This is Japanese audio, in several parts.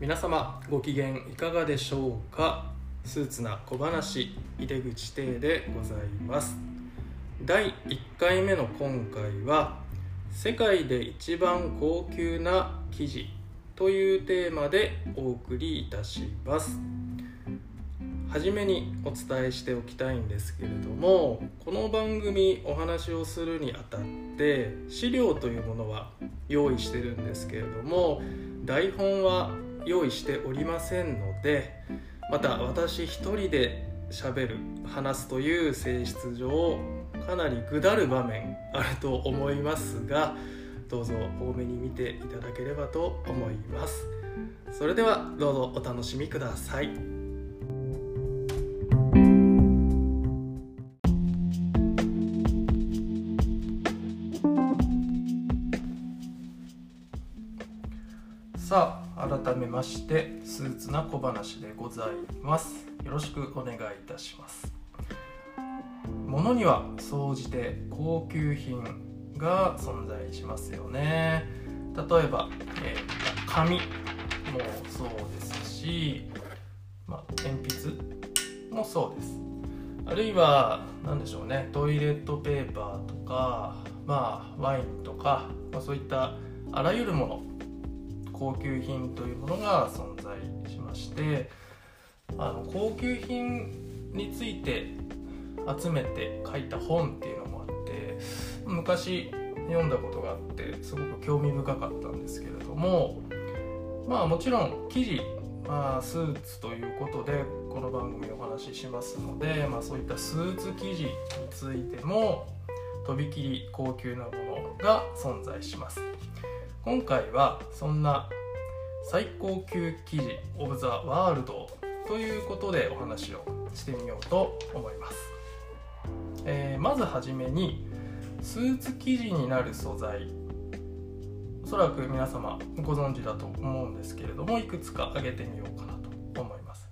皆様ご機嫌いかがでしょうか？スーツな小話井出口邸でございます。第1回目の今回は世界で一番高級な生地というテーマでお送りいたします。初めにお伝えしておきたいんですけれどもこの番組お話をするにあたって資料というものは用意してるんですけれども台本は用意しておりませんのでまた私一人で喋る話すという性質上かなりぐだる場面あると思いますがどうぞ多めに見ていただければと思います。それではどうぞお楽しみください。ましてスーツな小話でございます。よろしくお願いいたします。物には総じて高級品が存在しますよね。例えば、えー、紙もそうですし、まあ、鉛筆もそうです。あるいは何でしょうねトイレットペーパーとかまあワインとか、まあ、そういったあらゆるもの高級品というものが存在しましてあの高級品について集めて書いた本っていうのもあって昔読んだことがあってすごく興味深かったんですけれどもまあもちろん記事、まあ、スーツということでこの番組お話ししますので、まあ、そういったスーツ生地についてもとびきり高級なものが存在します。今回はそんな最高級記事オブザワールドということでお話をしてみようと思います、えー、まずはじめにスーツ生地になる素材。おそらく皆様ご存知だと思うんですけれどもいくつか挙げてみようかなと思います。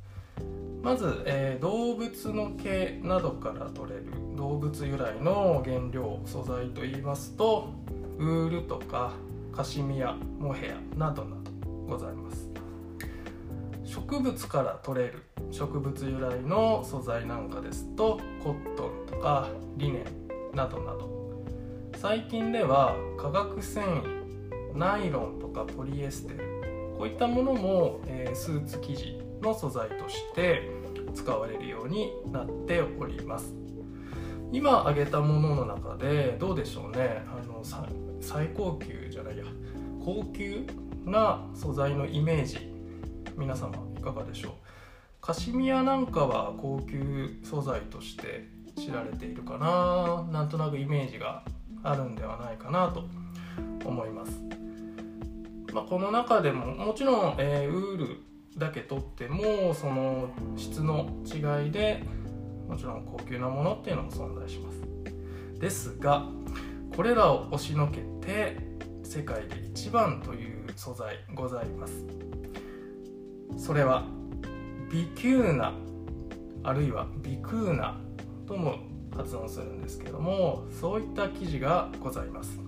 まず、えー、動物の毛などから取れる動物由来の原料素材といいますとウールとかカシミヤモヘアなどなどございます。植物から取れる植物由来の素材なんかですとコットンとかリネンなどなど。最近では化学繊維ナイロンとかポリエステルこういったものも、えー、スーツ生地の素材として使われるようになっております。今挙げたものの中でどうでしょうね。あの最高級高級な素材のイメージ。皆様いかがでしょう？カシミヤなんかは高級素材として知られているかな？なんとなくイメージがあるんではないかなと思います、まあ、この中でももちろん、えー、ウールだけ取ってもその質の違いでもちろん高級なものっていうのも存在します。ですがこれらを押しのけて世界で一番という素材ございます。それはビキューナあるいはビクーナとも発音するんですけどもそういった記事がございます。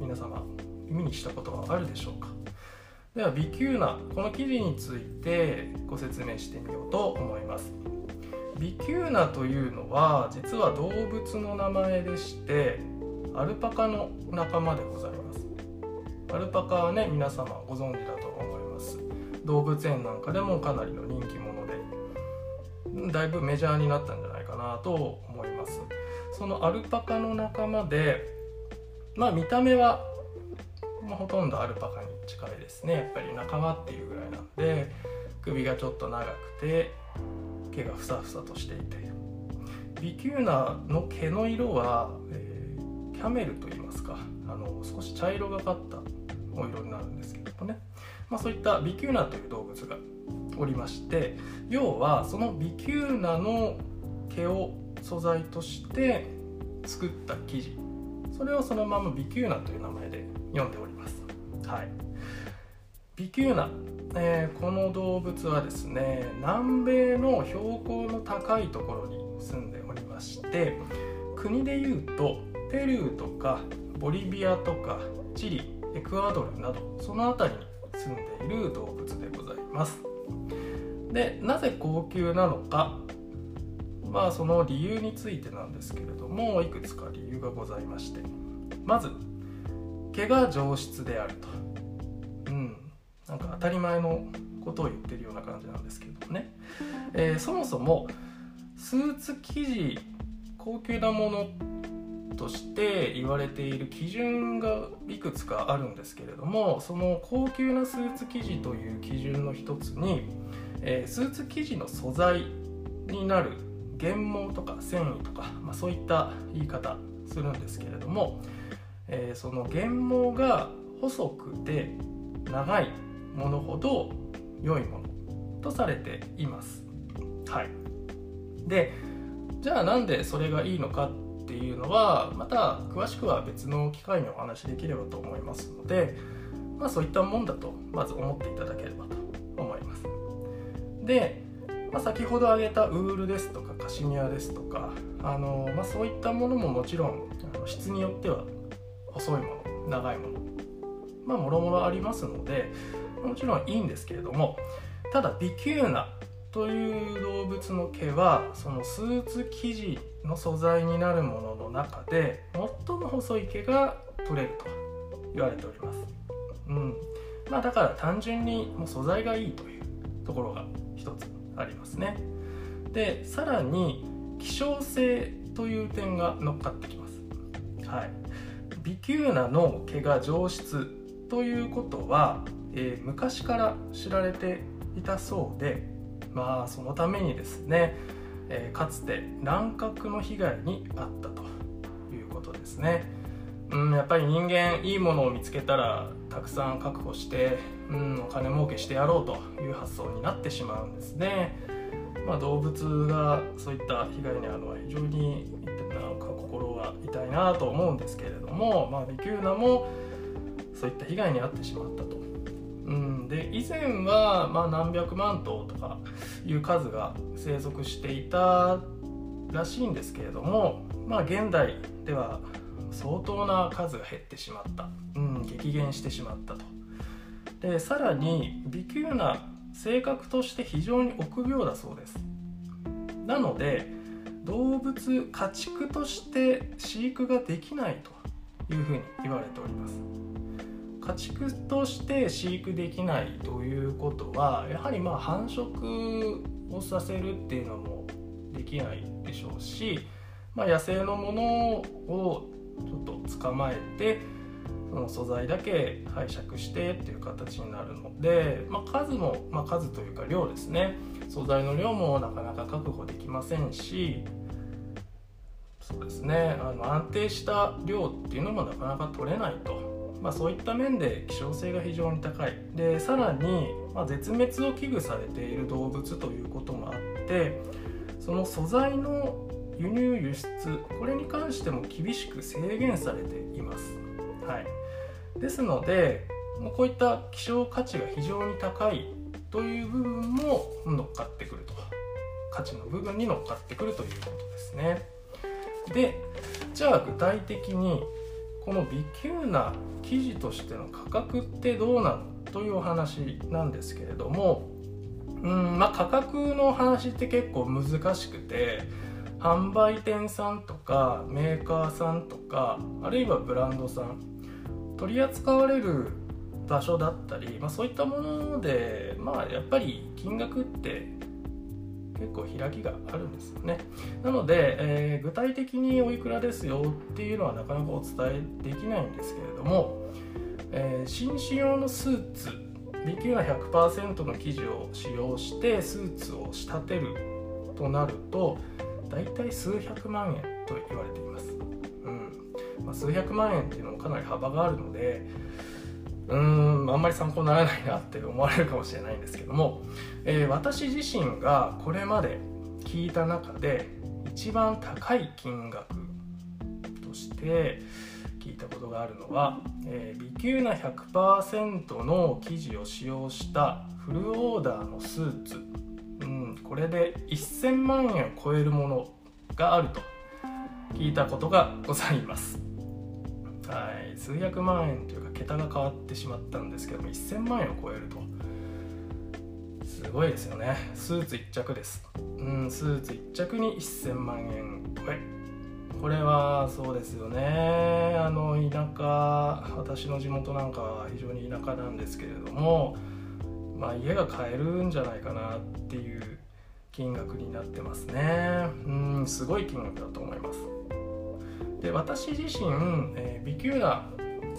皆様耳にしたことはあるでしょうか？ではビキューナこの記事についてご説明してみようと思います。ビキューナというのは実は動物の名前でしてアルパカの仲間でございます。アルパカはね皆様ご存知だと思います。動物園なんかでもかなりの人気者でだいぶメジャーになったんじゃないかなと思います。そのアルパカの仲間でまあ見た目は、まあ、ほとんどアルパカに近いですね。やっぱり仲間っていうぐらいなんで首がちょっと長くて毛がふさふさとしていて。ビキューナの毛の色は、えー、キャメルと言いますかあの少し茶色がかったお色になるんですけどもね、まあ、そういったビキューナという動物がおりまして要はそのビキューナの毛を素材として作った生地。それをそのままビキューナという名前で読んでおります、はい、ビキューナ、えー、この動物はですね南米の標高の高いところに住んでおりまして国でいうとペルーとかボリビアとかチリエクアドルなどその辺りに住んでいる動物でございます。でなぜ高級なのかまあその理由についてなんですけれどもいくつか理由がございまして。まず毛が上質であると。うん。なんか当たり前のことを言ってるような感じなんですけどもね、えー、そもそもスーツ生地高級なものとして言われている基準がいくつかあるんですけれどもその高級なスーツ生地という基準の一つに、えー、スーツ生地の素材になる原毛とか繊維とか、まあ、そういった言い方するんですけれども、えー、その原毛が細くて長いものほど良いものとされています。はい、でじゃあなんでそれがいいのかっていうのはまた詳しくは別の機会にお話しできればと思いますので、まあ、そういったもんだとまず思っていただければと思います。で、まあ、先ほど挙げたウールですとかカシミヤですとかあの、まあ、そういったものももちろん質によっては細いもの長いものまあもろもろありますのでもちろんいいんですけれどもただビキューナという動物の毛はそのスーツ生地の素材になるものの中で最も細い毛が取れると言われております。うんまあ、だから単純にもう素材がいいというところが一つありますね。でさらに希少性という点が乗っかってきます。はい、ビキューナの毛が上質ということは、えー、昔から知られていたそうでまあそのためにですね、えー、かつて乱獲の被害に遭ったということですね。うん、やっぱり人間いいものを見つけたらたくさん確保して、うん、お金儲けしてやろうという発想になってしまうんですね。まあ、動物がそういった被害に遭うのは非常になんか心が痛いなと思うんですけれども、まあ、ビキューナもそういった被害に遭ってしまったと。で以前はまあ何百万頭とかいう数が生息していたらしいんですけれども、まあ、現代では相当な数が減ってしまった、うん、激減してしまったと。でさらに微急な性格として非常に臆病だそうです。なので動物家畜として飼育ができないというふうに言われております。家畜として飼育できないということはやはりまあ繁殖をさせるっていうのもできないでしょうし、まあ、野生のものをちょっと捕まえてその素材だけ拝借してっていう形になるので、まあ、数も、まあ、数というか量ですね。素材の量もなかなか確保できませんしそうですね。あの安定した量っていうのもなかなか取れないと。まあ、そういった面で希少性が非常に高い。でさらに、まあ、絶滅を危惧されている動物ということもあってその素材の輸入輸出これに関しても厳しく制限されています、はい、ですのでもうこういった希少価値が非常に高いという部分も乗っかってくると。価値の部分に乗っかってくるということですね。でじゃあ具体的にこの微急な記事としての価格ってどうなのというお話なんですけれどもうんまあ価格の話って結構難しくて販売店さんとかメーカーさんとかあるいはブランドさん取り扱われる場所だったり、まあ、そういったものでまあやっぱり金額って結構開きがあるんですよね。なので、えー、具体的においくらですよっていうのはなかなかお伝えできないんですけれども、えー、紳士用のスーツ B 級な100%の生地を使用してスーツを仕立てるとなると大体数百万円と言われています、うん。まあ、数百万円っていうのもかなり幅があるのでうんあんまり参考にならないなって思われるかもしれないんですけども、えー、私自身がこれまで聞いた中で一番高い金額として聞いたことがあるのは、えー、微級な100%の生地を使用したフルオーダーのスーツ、うん、これで1000万円を超えるものがあると聞いたことがございます。はい。数百万円というか桁が変わってしまったんですけども1000万円を超えると。すごいですよね。スーツ1着です。うんスーツ1着に1000万円超え。これはそうですよね。あの田舎私の地元なんかは非常に田舎なんですけれどもまあ家が買えるんじゃないかなっていう金額になってますね。うんすごい金額だと思います。で私自身、えー、ビキューナ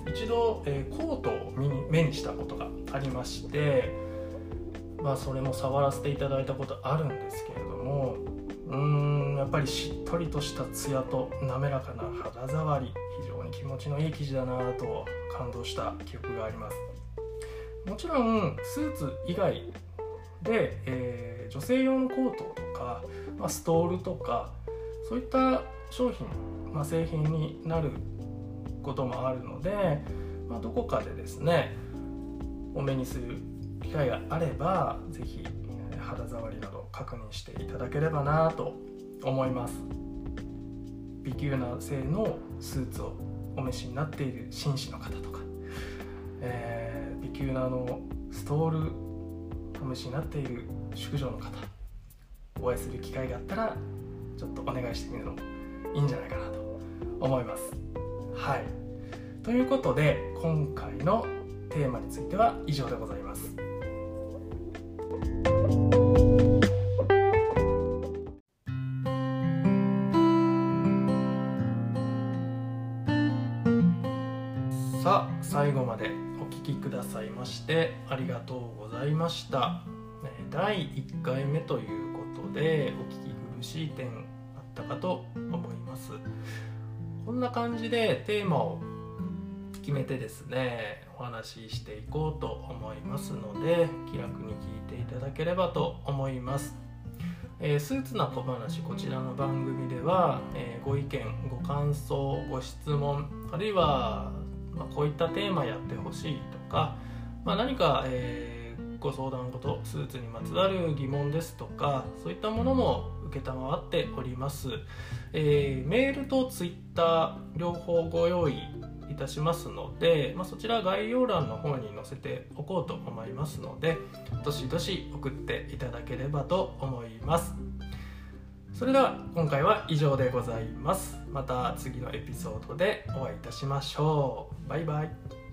一度、えー、コートを目に目にしたことがありましてまあそれも触らせていただいたことあるんですけれどもうんやっぱりしっとりとしたツヤと滑らかな肌触り非常に気持ちのいい生地だなと感動した記憶があります。もちろんスーツ以外で、えー、女性用のコートとか、まあ、ストールとかそういった商品、まあ、製品になることもあるので、まあ、どこかでですねお目にする機会があれば是非肌触りなど確認していただければなと思います。ビキューナ製のスーツをお召しになっている紳士の方とか、えー、ビキューナのストールお召しになっている淑女の方お会いする機会があったらちょっとお願いしてみるのもいいんじゃないかなと思います。はい。ということで今回のテーマについては以上でございます。さあ最後までお聞きくださいましてありがとうございました。第1回目ということでお聞き苦しい点ったかと思います。こんな感じでテーマを決めてですねお話ししていこうと思いますので気楽に聞いていただければと思います、えー、スーツな小話こちらの番組では、えー、ご意見ご感想ご質問あるいは、まあ、こういったテーマやってほしいとか、まあ、何か、えーご相談事スーツにまつわる疑問ですとかそういったものもっております、えー、メールとツイッター両方ご用意いたしますので、まあ、そちら概要欄の方に載せておこうと思いますのでどしどし送っていただければと思います。それでは今回は以上でございます。また次のエピソードでお会いいたしましょう。バイバイ。